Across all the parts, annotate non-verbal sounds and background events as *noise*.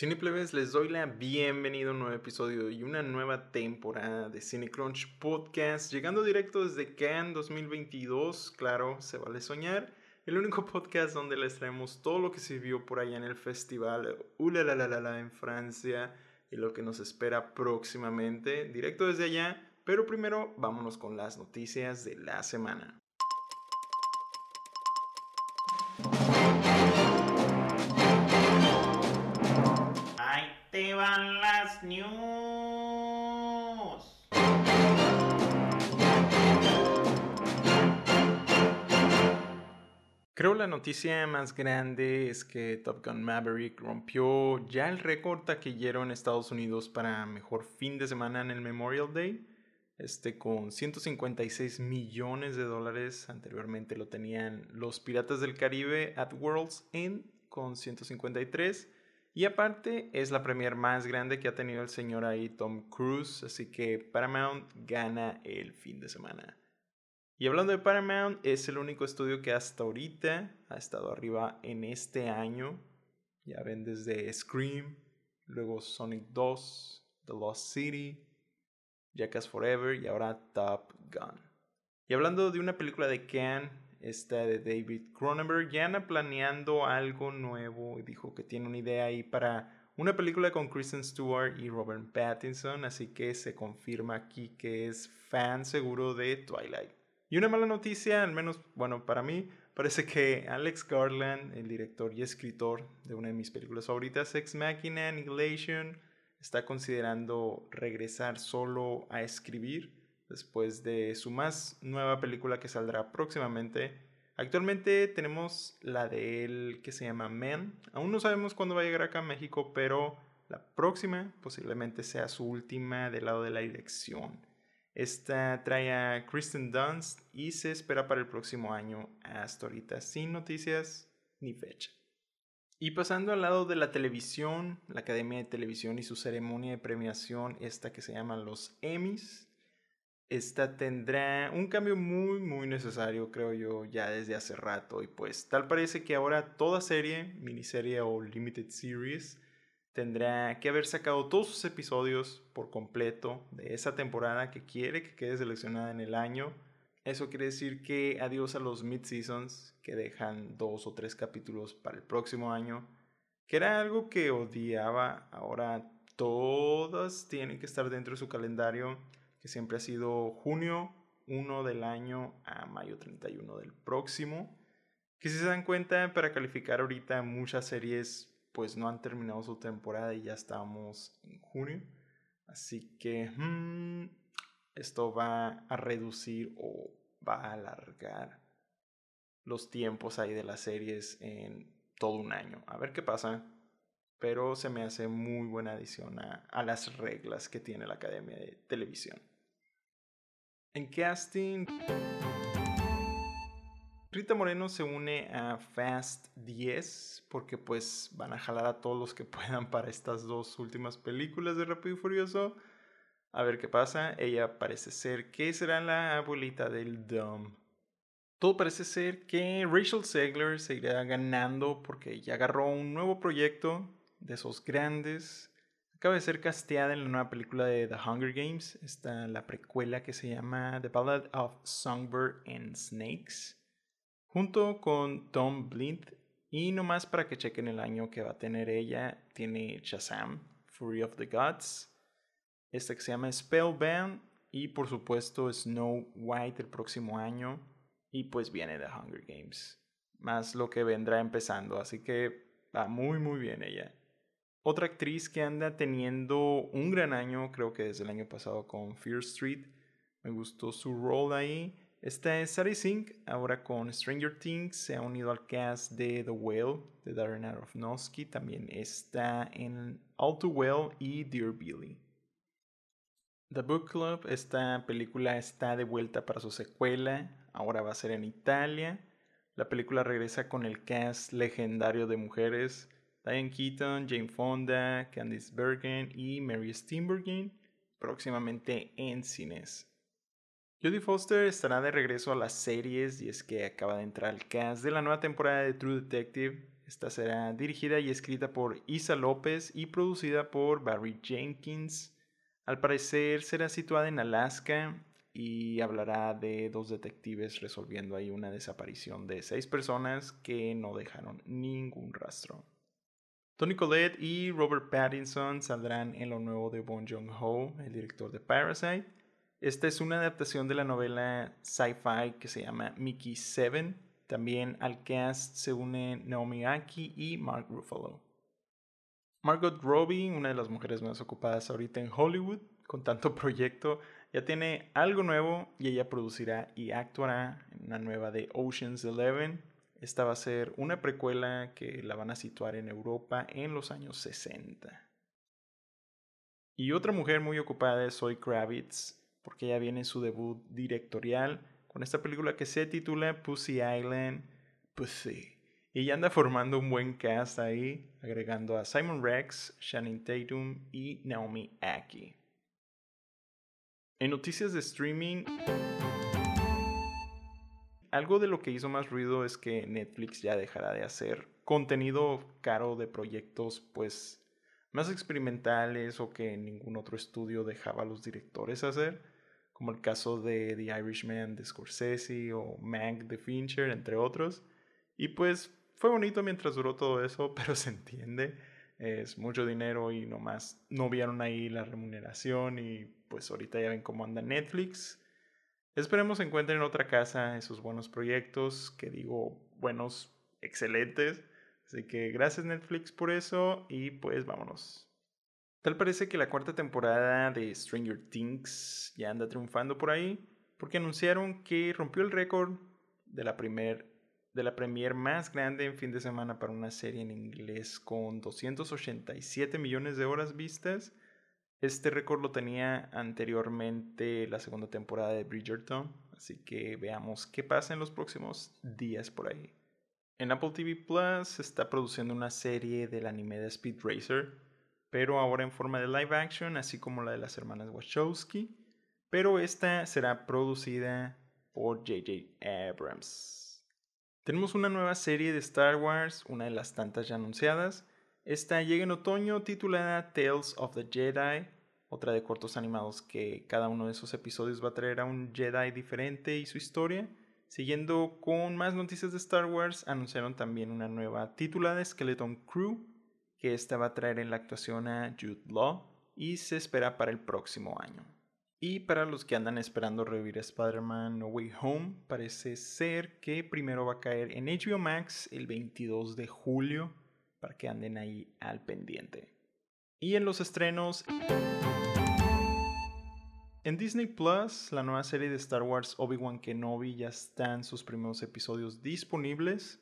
Cineplebes, les doy la bienvenida a un nuevo episodio y una nueva temporada de CineCrunch Podcast, llegando directo desde Cannes 2022, claro, se vale soñar, el único podcast donde les traemos todo lo que se vio por allá en el festival la en Francia y lo que nos espera próximamente, directo desde allá, pero primero vámonos con las noticias de la semana. News. Creo la noticia más grande es que Top Gun Maverick rompió ya el récord taquillero en Estados Unidos para mejor fin de semana en el Memorial Day. Este con 156 millones de dólares. Anteriormente lo tenían los Piratas del Caribe at World's End con 153. Y aparte es la premier más grande que ha tenido el señor ahí Tom Cruise, así que Paramount gana el fin de semana. Y hablando de Paramount, es el único estudio que hasta ahorita ha estado arriba en este año. Ya ven desde Scream, luego Sonic 2, The Lost City, Jackass Forever y ahora Top Gun. Y hablando de una película de Can esta de David Cronenberg, ya anda planeando algo nuevo dijo que tiene una idea ahí para una película con Kristen Stewart y Robert Pattinson, así que se confirma aquí que es fan seguro de Twilight. Y una mala noticia, al menos, bueno, para mí, parece que Alex Garland, el director y escritor de una de mis películas favoritas, Ex Machina Annihilation, está considerando regresar solo a escribir después de su más nueva película que saldrá próximamente. Actualmente tenemos la de él que se llama Man. Aún no sabemos cuándo va a llegar acá a México, pero la próxima posiblemente sea su última del lado de la dirección. Esta trae a Kristen Dunst y se espera para el próximo año hasta ahorita sin noticias ni fecha. Y pasando al lado de la televisión, la Academia de Televisión y su ceremonia de premiación, esta que se llama los Emmys, esta tendrá un cambio muy muy necesario creo yo ya desde hace rato. Y pues tal parece que ahora toda serie, miniserie o limited series tendrá que haber sacado todos sus episodios por completo de esa temporada que quiere que quede seleccionada en el año. Eso quiere decir que adiós a los mid-seasons que dejan dos o tres capítulos para el próximo año, que era algo que odiaba, ahora todas tienen que estar dentro de su calendario que siempre ha sido junio 1 del año a mayo 31 del próximo. Que si se dan cuenta, para calificar ahorita muchas series pues no han terminado su temporada y ya estamos en junio. Así que hmm, esto va a reducir o va a alargar los tiempos ahí de las series en todo un año. A ver qué pasa. Pero se me hace muy buena adición a las reglas que tiene la Academia de Televisión. En casting, Rita Moreno se une a Fast 10 porque pues van a jalar a todos los que *laughs* puedan para estas dos últimas películas de Rápido y Furioso. A ver qué pasa. Ella parece ser que será la abuelita del Dom. Todo parece ser que Rachel Segler seguirá ganando porque ya agarró un nuevo proyecto de esos grandes Acaba de ser casteada en la nueva película de The Hunger Games, está la precuela que se llama The Ballad of Songbird and Snakes, junto con Tom Blinth. Y nomás para que chequen el año que va a tener ella, tiene Shazam, Fury of the Gods, esta que se llama Spellbound y por supuesto Snow White el próximo año y pues viene The Hunger Games, más lo que vendrá empezando, así que va muy muy bien ella. Otra actriz que anda teniendo un gran año, creo que desde el año pasado con Fear Street, me gustó su rol ahí. Esta es Sari Singh, ahora con Stranger Things, se ha unido al cast de The Whale de Darren Aronofsky, también está en All Too Well y Dear Billy. The Book Club, esta película está de vuelta para su secuela, ahora va a ser en Italia. La película regresa con el cast legendario de mujeres Diane Keaton, Jane Fonda, Candice Bergen y Mary Steenburgen próximamente en cines. Jodie Foster estará de regreso a las series y es que acaba de entrar al cast de la nueva temporada de True Detective. Esta será dirigida y escrita por Isa López y producida por Barry Jenkins. Al parecer será situada en Alaska y hablará de dos detectives resolviendo ahí una desaparición de seis personas que no dejaron ningún rastro. Tony Collette y Robert Pattinson saldrán en lo nuevo de Bong Joon-ho, el director de Parasite. Esta es una adaptación de la novela sci-fi que se llama Mickey Seven. También al cast se unen Naomi Aki y Mark Ruffalo. Margot Robbie, una de las mujeres más ocupadas ahorita en Hollywood, con tanto *laughs* proyecto, ya tiene algo nuevo y ella producirá y actuará en una nueva de Ocean's Eleven, esta va a ser una precuela que la van a situar en Europa en los años 60. Y otra mujer muy ocupada es Zoe Kravitz, porque ella viene en su debut directorial con esta película que se titula Pussy Island. Pussy. Y ella anda formando un buen cast ahí, agregando a Simon Rex, Shannon Tatum y Naomi Aki. En noticias de streaming algo de lo que hizo más ruido es que Netflix ya dejará de hacer contenido caro de proyectos pues más experimentales o que ningún otro estudio dejaba a los directores hacer, como el caso de The Irishman de Scorsese o Mank de Fincher, entre otros. Y pues fue bonito mientras duró todo eso, *laughs* pero se entiende, es mucho dinero y nomás no vieron ahí la remuneración y pues ahorita ya ven cómo anda Netflix Esperemos encuentren otra casa esos buenos proyectos, que digo, buenos, excelentes. Así que gracias Netflix por eso y pues vámonos. Tal parece que la cuarta temporada de Stranger Things ya anda triunfando por ahí, porque anunciaron que rompió el récord de la primer de la premier más grande en fin de semana para una serie en inglés con 287 millones de horas vistas este récord lo tenía anteriormente la segunda temporada de Bridgerton, así que veamos qué pasa en los próximos días por ahí. En Apple TV Plus se está produciendo una serie del anime de Speed Racer, pero ahora en forma de live action, así como la de las hermanas Wachowski, pero esta será producida por JJ Abrams. Tenemos una nueva serie de Star Wars, una de las tantas ya anunciadas, esta llega en otoño titulada Tales of the Jedi, otra de cortos animados que cada uno de esos episodios va a traer a un Jedi diferente y su historia. Siguiendo con más noticias de Star Wars, anunciaron también una nueva titulada Skeleton Crew, que esta va a traer en la actuación a Jude Law y se espera para el próximo año. Y para los que andan esperando revivir Spider-Man No Way Home, parece ser que primero va a caer en HBO Max el 22 de julio para que anden ahí al pendiente. Y en los estrenos... En Disney Plus, la nueva serie de Star Wars Obi-Wan Kenobi ya están sus primeros episodios disponibles.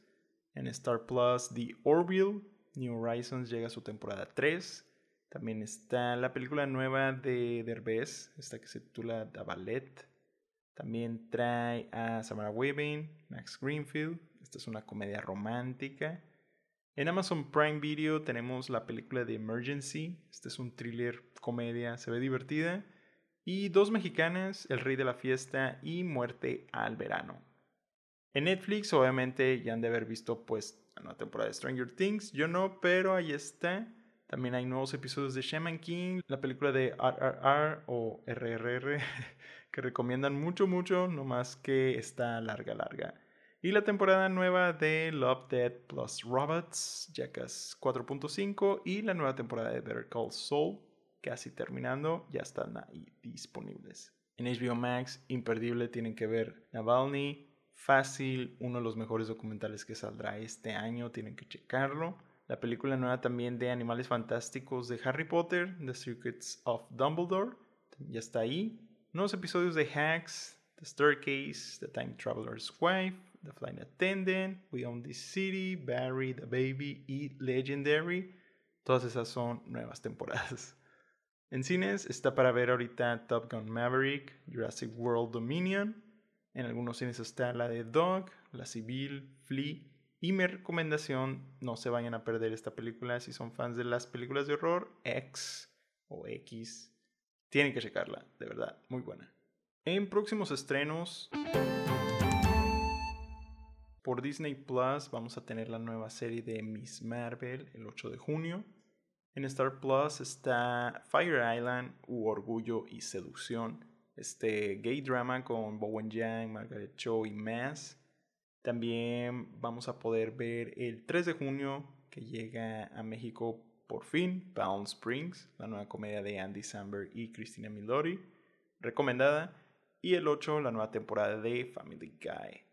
En Star Plus, The Orville, New Horizons llega a su temporada 3. También está la película nueva de Derbez, esta que se titula The Ballet. También trae a Samara Weaving, Max Greenfield. Esta es una comedia romántica. En Amazon Prime Video tenemos la película de Emergency. Este es un thriller comedia, se ve divertida. Y dos mexicanas, El Rey de la Fiesta y Muerte al Verano. En Netflix, obviamente, ya han de haber visto pues la nueva temporada de Stranger Things. Yo no, pero ahí está. También hay nuevos episodios de Shaman King, la película de RRR o RRR, *laughs* que recomiendan mucho, mucho, no más que está larga, larga. Y la temporada nueva de Love, Dead plus Robots, Jackass 4.5 y la nueva temporada de Better Call Saul, casi terminando, ya están ahí disponibles. En HBO Max, imperdible, tienen que ver Navalny, fácil, uno de los mejores documentales que saldrá este año, tienen que checarlo. La película nueva también de Animales Fantásticos de Harry Potter, The Secrets of Dumbledore, ya está ahí. Nuevos episodios de Hacks, The Staircase, The Time Traveler's Wife, The Flight Attendant, We Own This City, Barry, The Baby y Legendary. Todas esas son nuevas temporadas. *laughs* En cines está para ver ahorita Top Gun Maverick, Jurassic World Dominion. En algunos cines está la de Dog, La Civil, Flea. Y mi recomendación, no se vayan a perder esta película si son fans de las películas de horror, X o X. Tienen que checarla, de verdad, muy buena. En próximos estrenos... por Disney Plus vamos a tener la nueva serie de Miss Marvel el 8 de junio. En Star Plus está Fire Island u Orgullo y Seducción, este gay drama con Bowen Yang, Margaret Cho y más. También vamos a poder ver el 3 de junio que llega a México por fin, Palm Springs, la nueva comedia de Andy Samberg y Christina Milori, recomendada. Y el 8, la nueva temporada de Family Guy.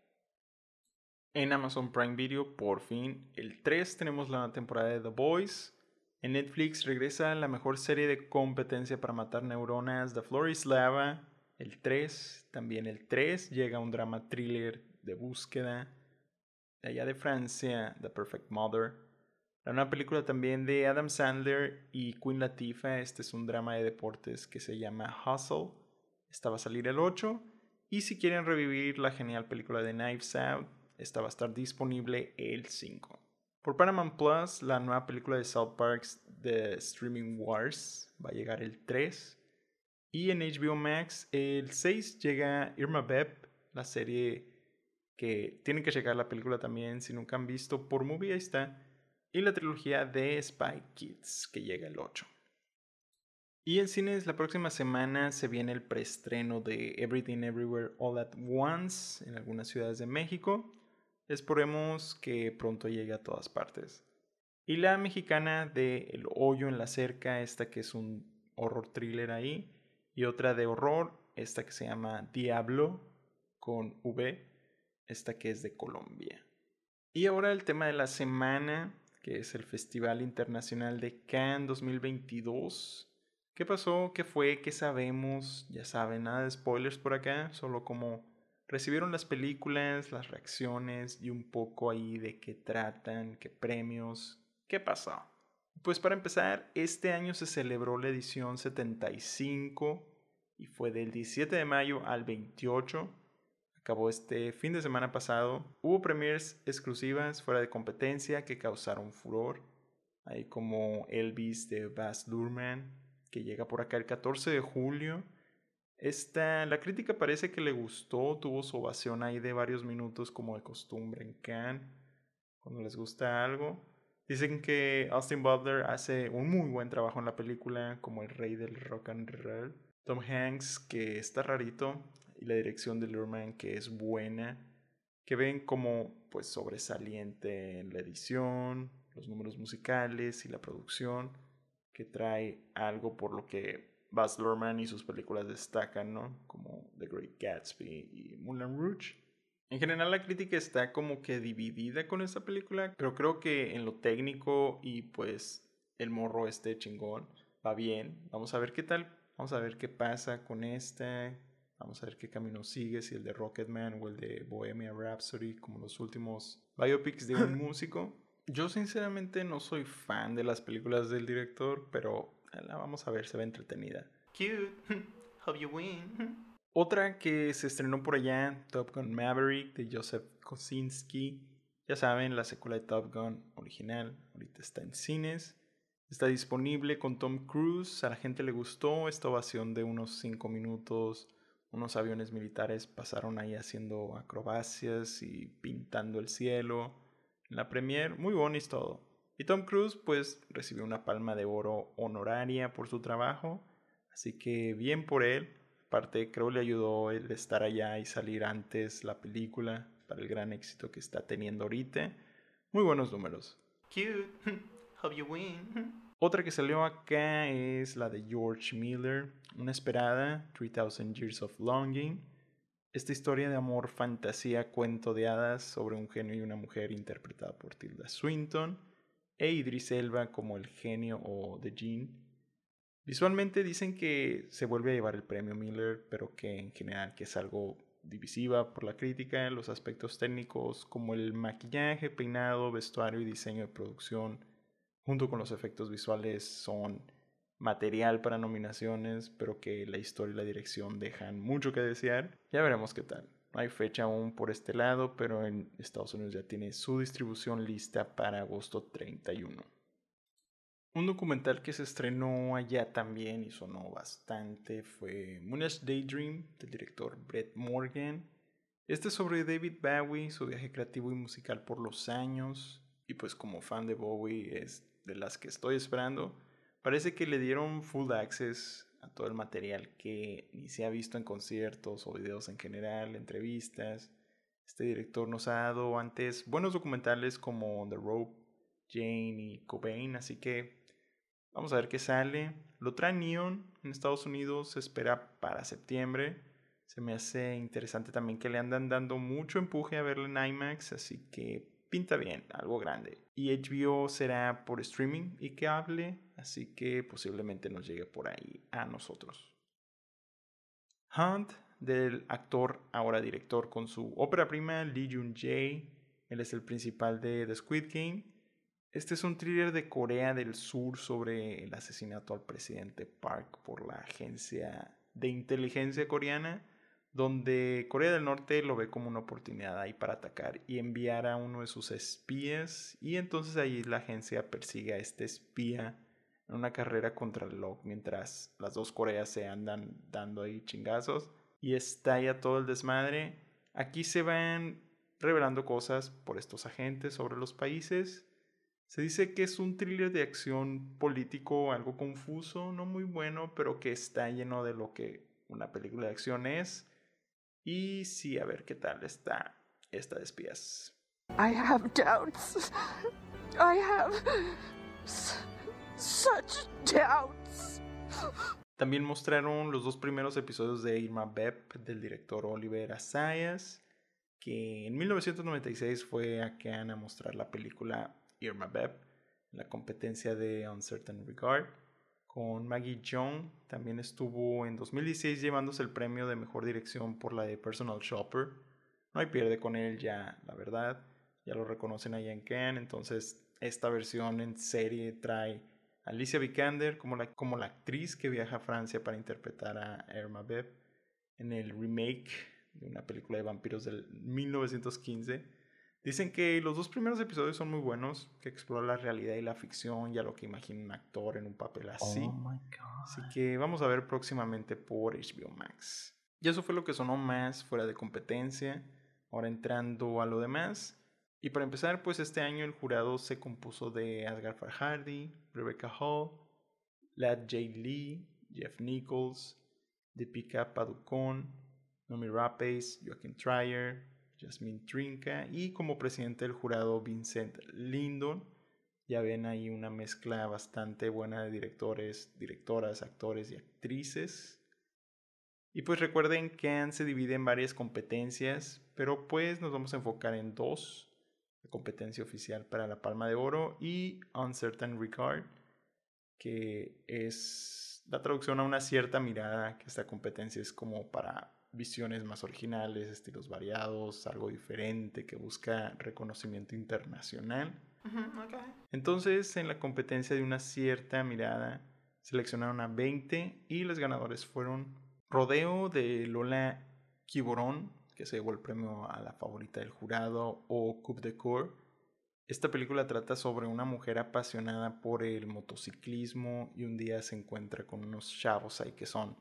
En Amazon Prime Video, por fin, el 3 tenemos la temporada de The Boys. En Netflix regresa la mejor serie de competencia para matar neuronas, The Floor is Lava. El 3, también el 3, llega un drama thriller de búsqueda. De allá de Francia, The Perfect Mother. La nueva película también de Adam Sandler y Queen Latifah. Este es un drama de deportes que se llama Hustle. Esta va a salir el 8. Y si quieren revivir la genial película de Knives Out, esta va a estar disponible el 5. Por Paramount Plus, la nueva película de South Parks The Streaming Wars va a llegar el 3. Y en HBO Max, el 6 llega Irma Beb, la serie que tienen que checar la película también si nunca han visto por movie, ahí está. Y la trilogía de Spy Kids, que llega el 8. Y en cines la próxima semana se viene el preestreno de Everything Everywhere All at Once en algunas ciudades de México. Esperemos que pronto llegue a todas partes. Y la mexicana de El Hoyo en la Cerca, esta que es un horror thriller ahí. Y otra de horror, esta que se llama Diablo con V, esta que es de Colombia. Y ahora el tema de la semana, que es el Festival Internacional de Cannes 2022. ¿Qué pasó? ¿Qué fue? ¿Qué sabemos? Ya saben, nada de spoilers por acá, solo como recibieron las películas, las reacciones y un poco ahí de qué tratan, qué premios, qué pasó. Pues para empezar, este año se celebró la edición 75 y fue del 17 de mayo al 28. Acabó este fin de semana pasado. Hubo premiers exclusivas fuera de competencia que causaron furor. Hay como Elvis de Baz Luhrmann, que llega por acá el 14 de julio esta, la crítica parece que le gustó, tuvo su ovación ahí de varios minutos como de costumbre en Cannes, cuando les gusta algo. Dicen que Austin Butler hace un muy buen trabajo en la película como el rey del rock and roll. Tom Hanks, que está rarito, y la dirección de Lurman, que es buena, que ven como pues sobresaliente en la edición, los números musicales y la producción, que trae algo por lo que Baz Luhrmann y sus películas destacan, ¿no? Como The Great Gatsby y Moulin Rouge. En general la crítica está como que dividida con esta película, pero creo que en lo técnico y pues el morro este chingón va bien. Vamos a ver qué tal, vamos a ver qué pasa con este, vamos a ver qué camino sigue, si el de Rocketman o el de Bohemia Rhapsody, como los últimos biopics de un *laughs* músico. Yo sinceramente no soy fan de las películas del director, pero la vamos a ver, se ve entretenida. Cute. *laughs* Hope you win. Otra que se estrenó por allá, Top Gun Maverick de Joseph Kosinski. Ya saben, la secuela de Top Gun original. Ahorita está en cines. Está disponible con Tom Cruise. A la gente le gustó esta ovación de unos 5 minutos. Unos aviones militares pasaron ahí haciendo acrobacias y pintando el cielo. En la premier, muy bonito todo. Y Tom Cruise pues recibió una palma de oro honoraria por su trabajo, así que bien por él. Aparte creo le ayudó el estar allá y salir antes la película para el gran éxito que está teniendo ahorita. Muy buenos números. Cute. *laughs* Hope you win. Otra que salió acá es la de George Miller, una esperada, 3000 Years of Longing. Esta historia de amor, fantasía, cuento de hadas sobre un genio y una mujer interpretada por Tilda Swinton e Idris Elba como el genio o The Gene. Visualmente dicen que se vuelve a llevar el premio Miller, pero que en general que es algo divisiva por la crítica, los aspectos técnicos como el maquillaje, peinado, vestuario y diseño de producción, junto con los efectos visuales, son material para nominaciones, pero que la historia y la dirección dejan mucho que desear. Ya veremos qué tal. No hay fecha aún por este lado, pero en Estados Unidos ya tiene su distribución lista para agosto 31. Un documental que se estrenó allá también y sonó bastante fue Moonage Daydream del director Brett Morgan. Este es sobre David Bowie, su viaje creativo y musical por los años. Y pues como fan de Bowie es de las que estoy esperando. Parece que le dieron full access a todo el material que ni se ha visto en conciertos o videos en general, entrevistas. Este director nos ha dado antes buenos documentales como The Rope, Jane y Cobain, así que vamos a ver qué sale. Lo trae Neon en Estados Unidos, se espera para septiembre. Se me hace interesante también que le andan dando mucho empuje a verlo en IMAX, así que pinta bien, algo grande. Y HBO será por streaming y que hable, así que posiblemente nos llegue por ahí a nosotros. Hunt del actor, ahora director, con su ópera prima Lee Jun-jae. Él es el principal de The Squid Game. Este es un thriller de Corea del Sur sobre el asesinato al presidente Park por la agencia de inteligencia coreana, donde Corea del Norte lo ve como una oportunidad ahí para atacar y enviar a uno de sus espías. Y entonces ahí la agencia persigue a este espía en una carrera contra el reloj mientras las dos Coreas se andan dando ahí chingazos y estalla todo el desmadre. Aquí se van revelando cosas por estos agentes sobre los países. Se dice que es un thriller de acción político algo confuso, no muy bueno, pero que está lleno de lo que una película de acción es. Y sí, a ver qué tal está esta de espías. I have doubts. I have such doubts. También mostraron los dos primeros episodios de Irma Bep del director Oliver Assayas, que en 1996 fue a Cannes a mostrar la película Irma Bep, la competencia de Uncertain Regard. Con Maggie Young también estuvo en 2016 llevándose el premio de mejor dirección por la de Personal Shopper. No hay pierde con él ya, la verdad. Ya lo reconocen allá en Cannes, entonces esta versión en serie trae Alicia Vikander como la, como la actriz que viaja a Francia para interpretar a Irma Beb en el remake de una película de vampiros del 1915. Dicen que los dos primeros episodios son muy buenos, que exploran la realidad y la ficción y a lo que imagina un actor en un papel así. Oh así que vamos a ver próximamente por HBO Max. Y eso fue lo que sonó más fuera de competencia. Ahora entrando a lo demás. Y para empezar, pues este año el jurado se compuso de Asghar Farhadi, Rebecca Hall, Lad J. Lee, Jeff Nichols, Deepika Padukone, Nomi Rapace, Joaquin Trier, Jasmine Trinca y como presidente del jurado Vincent Lindon. Ya ven ahí una mezcla bastante buena de directores, directoras, actores y actrices. Y pues recuerden que se divide en varias competencias, pero pues nos vamos a enfocar en dos competencia oficial para la Palma de Oro, y Uncertain Regard, que es la traducción a una cierta mirada, que esta competencia es como para visiones más originales, estilos variados, algo diferente, que busca reconocimiento internacional. Entonces, en la competencia de una cierta mirada, seleccionaron a 20 y los ganadores fueron Rodeo de Lola Kiborón, que se llevó el premio a la favorita del jurado, o Coupe de Cour. Esta película trata sobre una mujer apasionada por el motociclismo y un día se encuentra con unos chavos ahí que son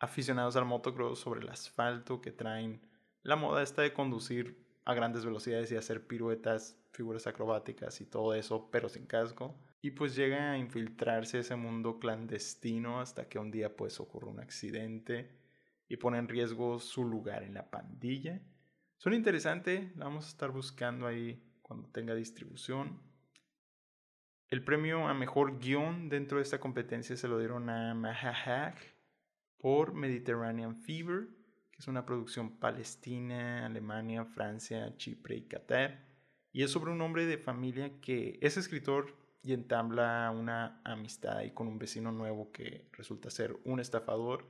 aficionados al motocross sobre el asfalto, que traen la moda esta de conducir a grandes velocidades y hacer piruetas, figuras acrobáticas y todo eso, pero sin casco. Y pues llega a infiltrarse ese mundo clandestino hasta que un día pues ocurre un accidente y pone en riesgo su lugar en la pandilla. Son interesante, la vamos a estar buscando ahí cuando tenga distribución. El premio a mejor guion dentro de esta competencia se lo dieron a Mahahag por Mediterranean Fever, que es una producción palestina, Alemania, Francia, Chipre y Qatar. Y es sobre un hombre de familia que es escritor y entabla una amistad ahí con un vecino nuevo que resulta ser un estafador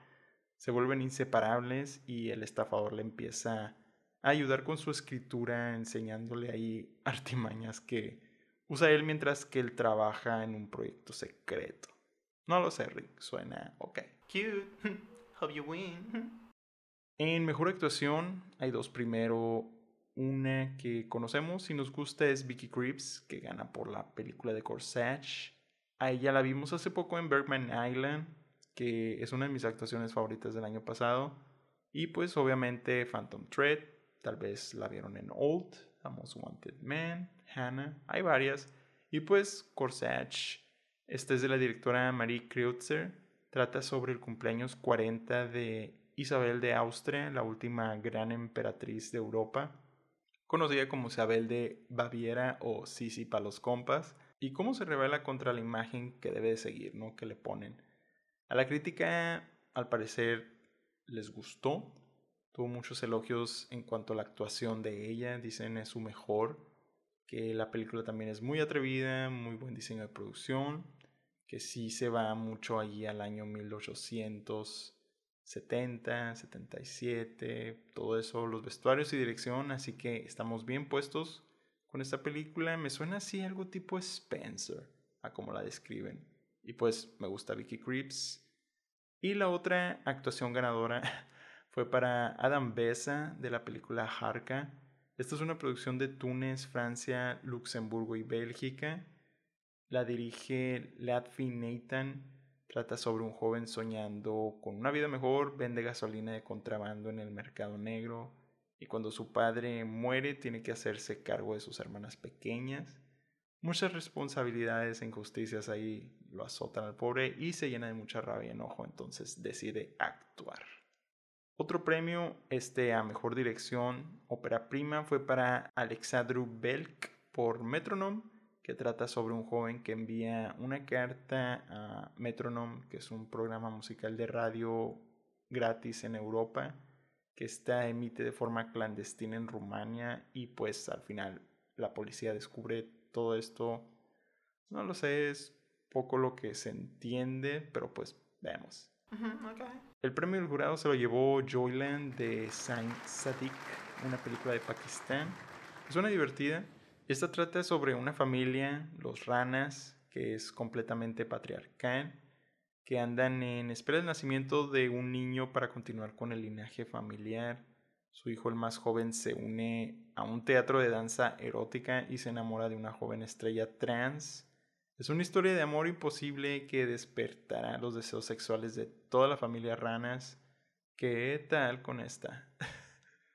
se vuelven inseparables y el estafador le empieza a ayudar con su escritura, enseñándole ahí *laughs* artimañas que usa él mientras que él trabaja en un proyecto secreto. No lo sé, Rick, suena ok. Cute. *laughs* Hope you win. En mejor actuación hay dos. Primero, una que conocemos y nos gusta es Vicky Creeps, que gana por la película de Corsage. A ella la vimos hace poco en Bergman Island, que es una de mis actuaciones favoritas del año pasado. Y pues obviamente Phantom Thread, tal vez la vieron en Old, A Most Wanted Man, Hannah, hay varias. Y pues Corsage, esta es de la directora Marie Kreutzer, trata sobre el cumpleaños 40 de Isabel de Austria, la última gran emperatriz de Europa, conocida como Isabel de Baviera o Sisi para los compas, y cómo se revela contra la imagen que debe de seguir, ¿no? Que le ponen. A la crítica, al parecer, les gustó. Tuvo muchos elogios en cuanto a la actuación de ella. Dicen es su mejor. Que la película también es muy atrevida, muy buen diseño de producción. Que sí se va mucho allí al año 1870, 77. Todo eso, los vestuarios y dirección. Así que estamos bien puestos con esta película. Me suena así algo tipo Spencer, a como la describen. Y pues me gusta Vicky Creeps. Y la otra actuación ganadora *laughs* fue para Adam Bessa de la película Harka. Esta es una producción de Túnez, Francia, Luxemburgo y Bélgica. La dirige Latfi Nathan. Trata sobre un joven soñando con una vida mejor, vende gasolina de contrabando en el mercado negro, y cuando su padre muere tiene que hacerse cargo de sus hermanas pequeñas. Muchas responsabilidades e injusticias ahí lo azotan al pobre y se llena de mucha rabia y enojo, entonces decide actuar. Otro premio este a mejor dirección, ópera prima, fue para Alexandru Belk por Metronome, que trata sobre un joven que envía una carta a Metronome, que es un programa musical de radio gratis en Europa que esta emite de forma clandestina en Rumania y pues al final la policía descubre todo esto. No lo sé, es poco lo que se entiende, pero pues veamos. El premio del jurado se lo llevó Joyland de Saint Sadiq, una película de Pakistán. Es una divertida. Esta trata sobre una familia, los ranas, que es completamente patriarcal que andan en espera del nacimiento de un niño para continuar con el linaje familiar. Su hijo, el más joven, se une a un teatro de danza erótica y se enamora de una joven estrella trans. Es una historia de amor imposible que despertará los deseos sexuales de toda la familia Ranas. ¿Qué tal con esta?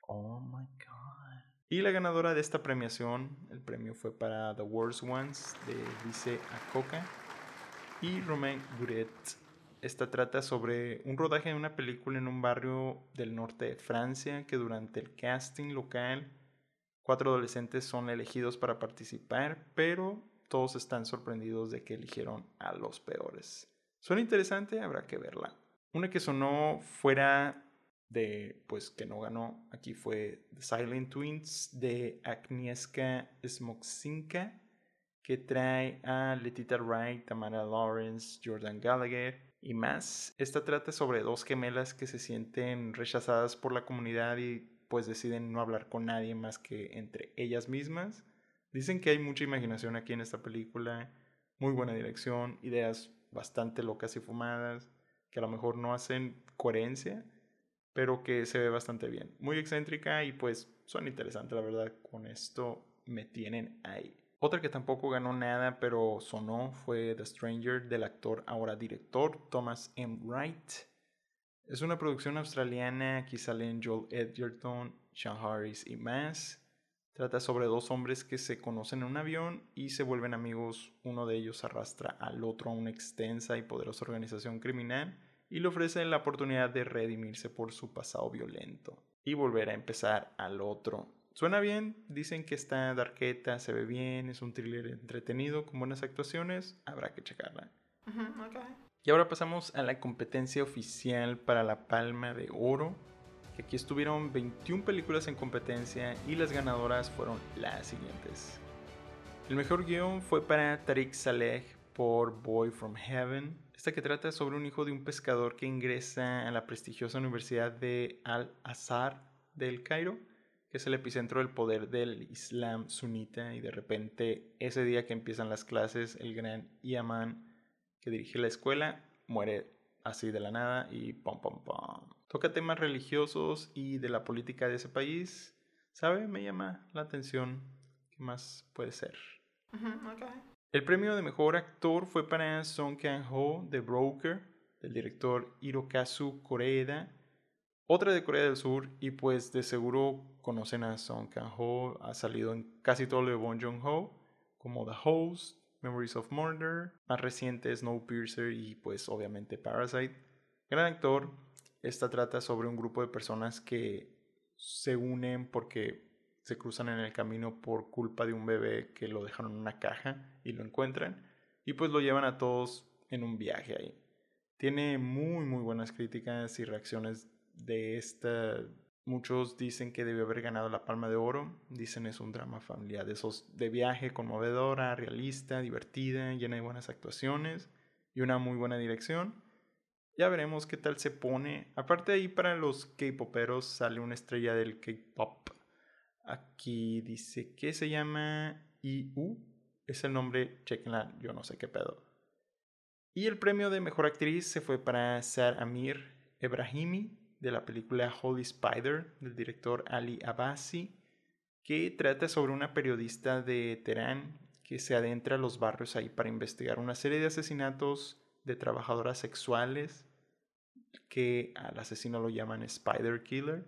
Oh my god. Y la ganadora de esta premiación, el premio fue para The Worst Ones de Vice Acoca y Romain Gouret esta trata sobre un rodaje de una película en un barrio del norte de Francia que durante el casting local cuatro adolescentes son elegidos para participar, pero todos están sorprendidos de que eligieron a los peores. Suena interesante, habrá que verla. Una que sonó fuera de, pues que no ganó, aquí fue The Silent Twins de Agnieszka Smoksinka, que trae a Letita Wright, Tamara Lawrence, Jordan Gallagher, y más. Esta trata sobre dos gemelas que se sienten rechazadas por la comunidad y pues deciden no hablar con nadie más que entre ellas mismas. Dicen que hay mucha imaginación aquí en esta película, muy buena dirección, ideas bastante locas y fumadas, que a lo mejor no hacen coherencia, pero que se ve bastante bien. Muy excéntrica y pues son interesantes, la verdad, con esto me tienen ahí. Otra que tampoco ganó nada, pero sonó, fue The Stranger del actor ahora director Thomas M. Wright. Es una producción australiana, aquí salen Joel Edgerton, Sean Harris y más. Trata sobre dos hombres que se conocen en un avión y se vuelven amigos. Uno de ellos arrastra al otro a una extensa y poderosa organización criminal y le ofrece la oportunidad de redimirse por su pasado violento y volver a empezar al otro. Suena bien, dicen que está darqueta, se ve bien, es un thriller entretenido con buenas actuaciones, habrá que checarla. Y ahora pasamos a la competencia oficial para la Palma de Oro, que aquí estuvieron 21 películas en competencia y las ganadoras fueron las siguientes. El mejor guion fue para Tariq Saleh por Boy from Heaven, que trata sobre un hijo de un pescador que ingresa a la prestigiosa Universidad de Al-Azhar del Cairo que es el epicentro del poder del Islam sunita y de repente ese día que empiezan las clases el gran Yaman que dirige la escuela muere así de la nada y pom pom pom. Toca temas religiosos y de la política de ese país. ¿Sabe? Me llama la atención. ¿Qué más puede ser? El premio de mejor actor fue para Song Kang-ho de Broker, del director Hirokazu Koreeda Otra de Corea del Sur y pues de seguro conocen a Song Kang-ho, ha salido en casi todo lo de Bong Joon-ho, como The Host, Memories of Murder, más reciente Snowpiercer y pues obviamente Parasite. Gran actor, esta trata sobre un grupo de personas que se unen porque se cruzan en el camino por culpa de un bebé que lo dejaron en una caja y lo encuentran y pues lo llevan a todos en un viaje ahí. Tiene muy muy buenas críticas y reacciones de esta. Muchos dicen que debió haber ganado la Palma de Oro. Dicen es un drama familiar de esos de viaje conmovedora, realista, divertida, llena de buenas actuaciones y una muy buena dirección. Ya veremos qué tal se pone. Aparte ahí, para los K-poperos sale una estrella del K-pop. Aquí dice que se llama IU. Es el nombre, chequenla, yo no sé qué pedo. Y el premio de mejor actriz se fue para Sar Amir Ebrahimi de la película Holy Spider del director Ali Abbasi, que trata sobre una periodista de Teherán que se adentra a los barrios ahí para investigar una serie de asesinatos de trabajadoras sexuales que al asesino lo llaman Spider Killer.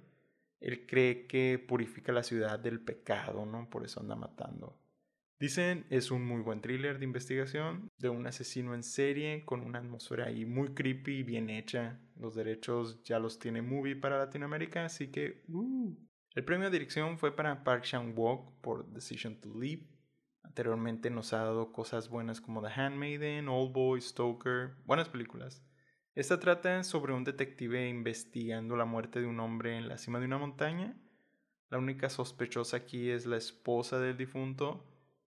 Él cree que purifica la ciudad del pecado, ¿no? Por eso anda matando. Dicen es un muy buen thriller de investigación de un asesino en serie con una atmósfera ahí muy creepy y bien hecha. Los derechos ya los tiene Movie para Latinoamérica, así que uh. El premio de dirección fue para Park Chan-wook por Decision to Leave. Anteriormente nos ha dado cosas buenas como The Handmaiden, Old Boy, Stoker, buenas películas. Esta trata sobre un detective investigando la muerte de un hombre en la cima de una montaña. La única sospechosa aquí es la esposa del difunto,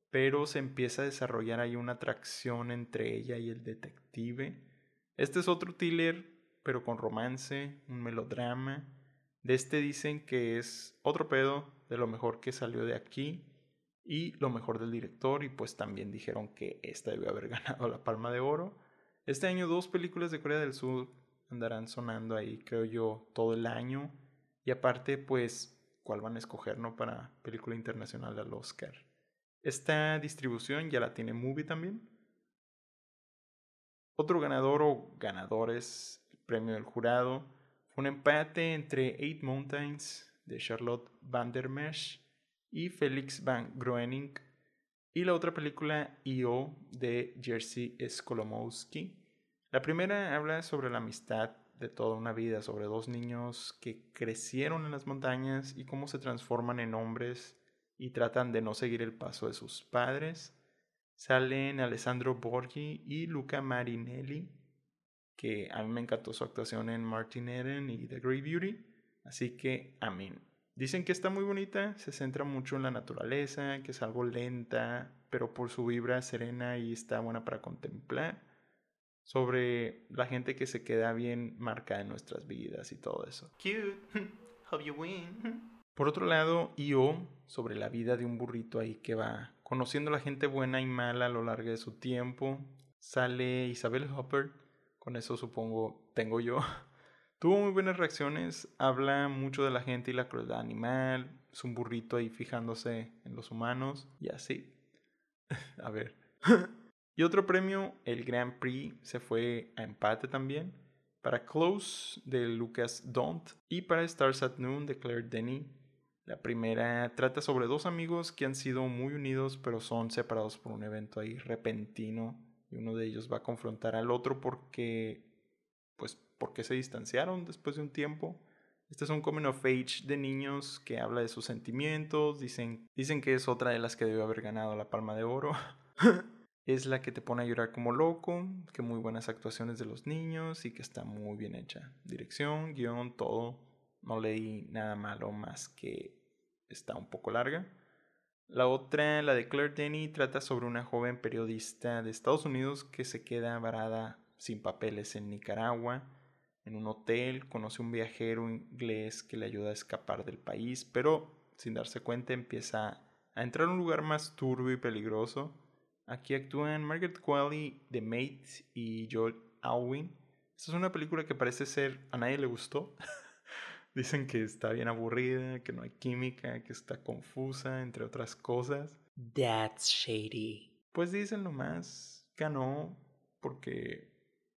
pero se empieza a desarrollar ahí una atracción entre ella y el detective. Este es otro thriller, pero con romance, un melodrama. De este dicen que es otro pedo de lo mejor que salió de aquí y lo mejor del director y pues también dijeron que esta debió haber *laughs* ganado la Palma de Oro. Este año dos películas de Corea del Sur andarán sonando ahí, creo yo, todo el año. Y aparte, pues, ¿cuál van a escoger, no? Para película internacional al Oscar. Esta distribución ya la tiene Movie también. Otro ganador o ganadores, el premio del jurado, fue un empate entre Eight Mountains de Charlotte Van der y Felix Van Groening y la otra película I.O. de Jerzy Skolomowski. La primera habla sobre la amistad de toda una vida, sobre dos niños que crecieron en las montañas y cómo se transforman en hombres y tratan de no seguir el paso de sus padres. Salen Alessandro Borghi y Luca Marinelli, que a mí me encantó su actuación en Martin Eden y The Great Beauty, así que amén. Dicen que está muy bonita, se centra mucho en la naturaleza, que es algo lenta, pero por su vibra serena y está buena para contemplar. Sobre la gente que se queda bien marcada en nuestras vidas y todo eso. Cute. *laughs* Hope you win. Por otro lado, Io, sobre la vida de un burrito ahí que va conociendo a la gente buena y mala a lo largo de su tiempo. Sale Isabel Hopper, con eso supongo tengo yo. Tuvo muy buenas reacciones, habla mucho de la gente y la crueldad animal, es un burrito ahí fijándose en los humanos y así. *laughs* a ver. *laughs* y otro premio, el Grand Prix, se fue a empate también. Para Close de Lucas Don't y para Stars at Noon de Claire Denny. La primera trata sobre dos amigos que han sido muy unidos pero son separados por un evento ahí repentino y uno de ellos va a confrontar al otro porque pues por qué se distanciaron después de un tiempo. Este es un coming of age de niños que habla de sus sentimientos. Dicen, dicen que es otra de las que debe haber ganado la palma de oro. *laughs* es la que te pone a llorar como loco, que muy buenas actuaciones de los niños y que está muy bien hecha. Dirección, guion, todo. No leí nada malo más que está un poco larga. La otra, la de Claire Denny, trata sobre una joven periodista de Estados Unidos que se queda varada sin papeles en Nicaragua. En un hotel conoce un viajero inglés que le ayuda a escapar del país, pero sin darse cuenta empieza a entrar a un lugar más turbio y peligroso. Aquí actúan Margaret Qualley de Mate y Joel Alwyn. Esta es una película que parece ser a nadie le gustó. *laughs* Dicen que está bien aburrida, que no hay química, que está confusa, entre otras cosas. That's shady. Pues dicen nomás, ganó porque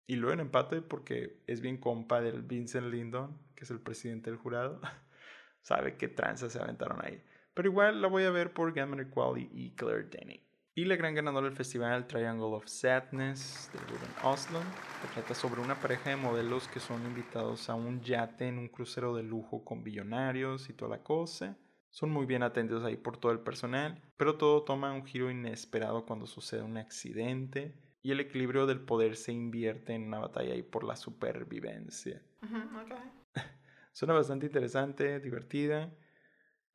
y luego en empate porque es bien compa del Vincent Lindon, que es el presidente del jurado, *laughs* sabe qué tranzas se aventaron ahí. Pero igual la voy a ver por Gamma Quali y Claire Denny. Y la gran ganadora del festival, Triangle of Sadness, de Ruben Oslo, que trata sobre una pareja de modelos que son invitados a un yate en un crucero de lujo con billonarios y toda la cosa. Son muy bien atendidos ahí por todo el personal, pero todo toma un giro inesperado cuando sucede un accidente y el equilibrio del poder se invierte en una batalla ahí por la supervivencia. *laughs* Suena bastante interesante, divertida.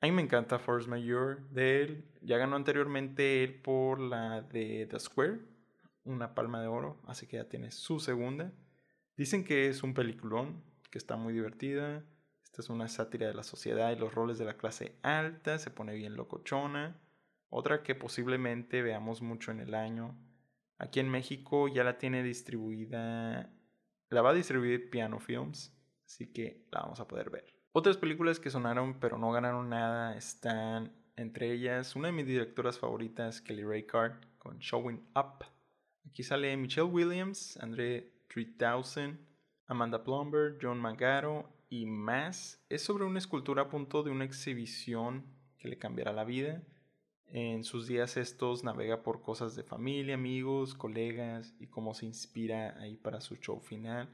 A mí me encanta Force Mayor de él. Ya ganó anteriormente él por la de The Square, una palma de oro, así que ya tiene su segunda. Dicen que es un peliculón, que está muy divertida. Esta es una sátira de la sociedad y los roles de la clase alta, se pone bien locochona. Otra que posiblemente veamos mucho en el año. Aquí en México ya la tiene distribuida, la va a distribuir Piano Films, así que la vamos a poder ver. Otras películas que sonaron pero no ganaron nada están entre ellas una de mis directoras favoritas, Kelly Reichardt, con Showing Up. Aquí sale Michelle Williams, André 3000, Amanda Plumber, John Magaro y más. Es sobre una escultura a punto de una exhibición que le cambiará la vida. En sus días estos navega por cosas de familia, amigos, colegas y cómo se inspira ahí para su show final.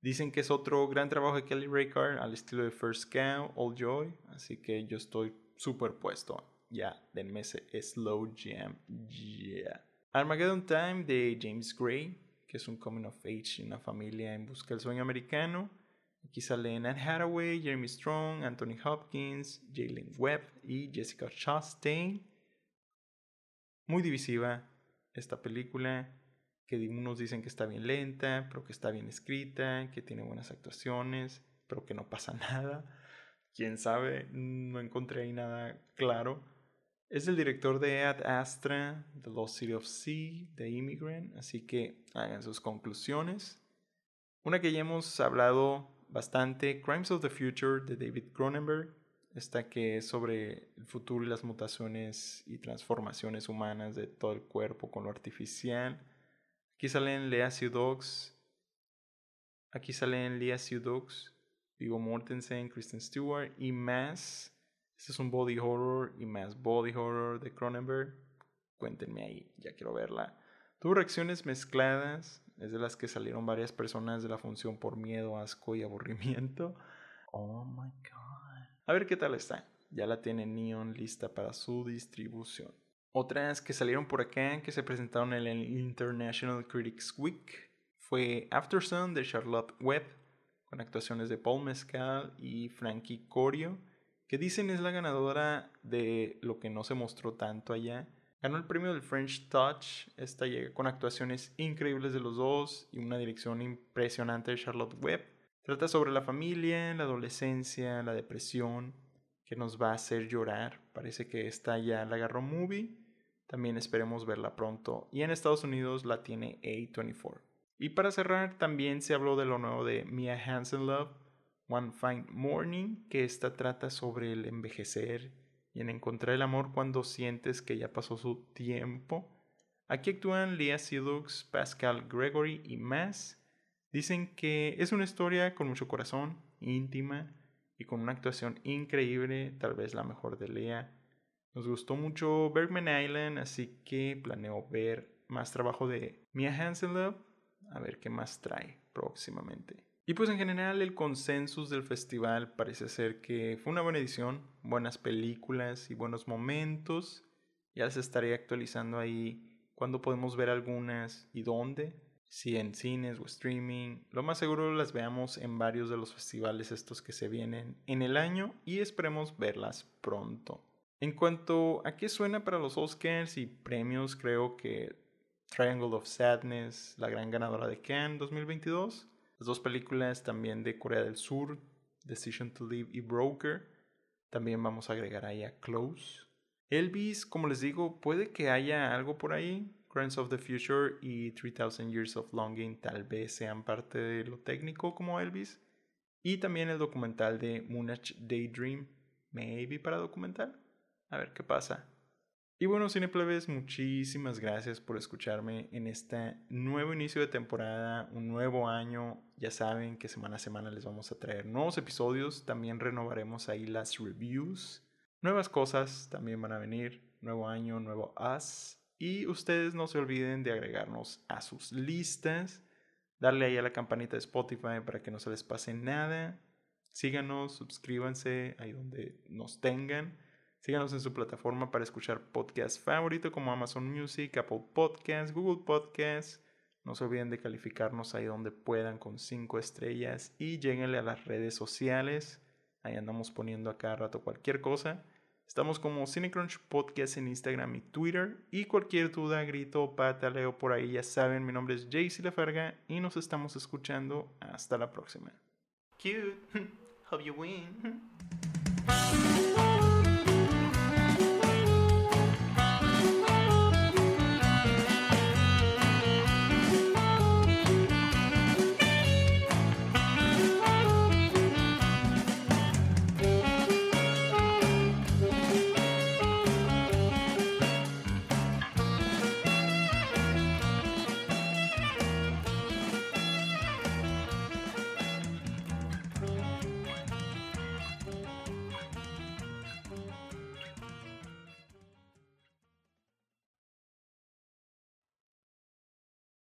Dicen que es otro gran trabajo de Kelly Reichardt al estilo de First Cow, All Joy, así que yo estoy superpuesto. Ya, denme ese slow jam. Yeah. Armageddon Time de James Gray, que es un coming of age una familia en busca del sueño americano. Aquí salen Anne Hathaway, Jeremy Strong, Anthony Hopkins, Jalen Webb y Jessica Chastain. Muy divisiva esta película que unos dicen que está bien lenta, pero que está bien escrita, que tiene buenas actuaciones, pero que no pasa *laughs* nada. Quién sabe, no encontré ahí nada claro. Es el director de Ad Astra, The Lost City of Sea, The Immigrant, así que hagan sus conclusiones. Una que ya hemos hablado bastante, Crimes of the Future de David Cronenberg, esta que es sobre el futuro y las mutaciones y transformaciones humanas de todo el cuerpo con lo artificial. Aquí salen Lea Seydoux. Aquí salen Lea Seydoux, Vigo Mortensen, Kristen Stewart y más. Este es un body horror y más body horror de Cronenberg. Cuéntenme ahí, ya quiero verla. Tuvo reacciones mezcladas. Es de las que salieron varias personas de la función por miedo, asco y aburrimiento. Oh my god. A ver qué tal está. Ya la tiene Neon lista para su distribución. Otras que salieron por acá, que se presentaron en el International Critics Week, fue After Sun de Charlotte Webb, con actuaciones de Paul Mescal y Frankie Corio, que dicen es la ganadora de lo que no se mostró tanto allá. Ganó el premio del French Touch, esta llega con actuaciones increíbles de los dos y una dirección impresionante de Charlotte Webb. Trata sobre la familia, la adolescencia, la depresión, que nos va a hacer llorar. Parece que esta ya la agarró movie también esperemos verla pronto. Y en Estados Unidos la tiene A24. Y para cerrar, también se habló de lo nuevo de Mia Hansen Love, One Fine Morning, que esta trata sobre el envejecer y en encontrar el amor cuando sientes que ya pasó su tiempo. Aquí actúan Leah Seydoux, Pascal Gregory y más. Dicen que es una historia con mucho corazón, íntima y con una actuación increíble, tal vez la mejor de Leah nos gustó mucho Bergman Island, así que planeo ver más trabajo de Mia Hansen-Love, a ver qué más trae próximamente. Y pues en general el consensus del festival parece ser que fue una buena edición, buenas películas y buenos momentos. Ya se estaré actualizando ahí cuándo podemos ver algunas y dónde, si en cines o streaming. Lo más seguro las veamos en varios de los festivales estos que se vienen en el año y esperemos verlas pronto. En cuanto a qué suena para los Oscars y premios, creo que Triangle of Sadness, la gran ganadora de Cannes 2022, las dos películas también de Corea del Sur, Decision to Live y Broker, también vamos a agregar ahí a Close. Elvis, como les digo, puede que haya algo por ahí. Crimes of the Future y 3000 Years of Longing tal vez sean parte de lo técnico como Elvis. Y también el documental de Moonage Daydream, maybe para documental. A ver qué pasa. Y bueno, Cineplebes, muchísimas gracias por escucharme en este nuevo inicio de temporada, un nuevo año. Ya saben que semana a semana les vamos a traer nuevos episodios. También renovaremos ahí las reviews. Nuevas cosas también van a venir. Nuevo año, nuevo Us. Y ustedes no se olviden de agregarnos a sus listas. Darle ahí a la campanita de Spotify para que no se les pase nada. Síganos, suscríbanse ahí donde nos tengan. Síganos en su plataforma para escuchar podcast favorito como Amazon Music, Apple Podcasts, Google Podcasts. No se olviden de calificarnos ahí donde puedan con 5 estrellas y lleguenle a las redes sociales. Ahí andamos poniendo a cada rato cualquier cosa. Estamos como Cinecrunch Podcast en Instagram y Twitter. Y cualquier duda, grito pataleo por ahí, ya saben, mi nombre es Jaycee Lafarga y nos estamos escuchando. Hasta la próxima. Cute. *laughs* You win. *laughs*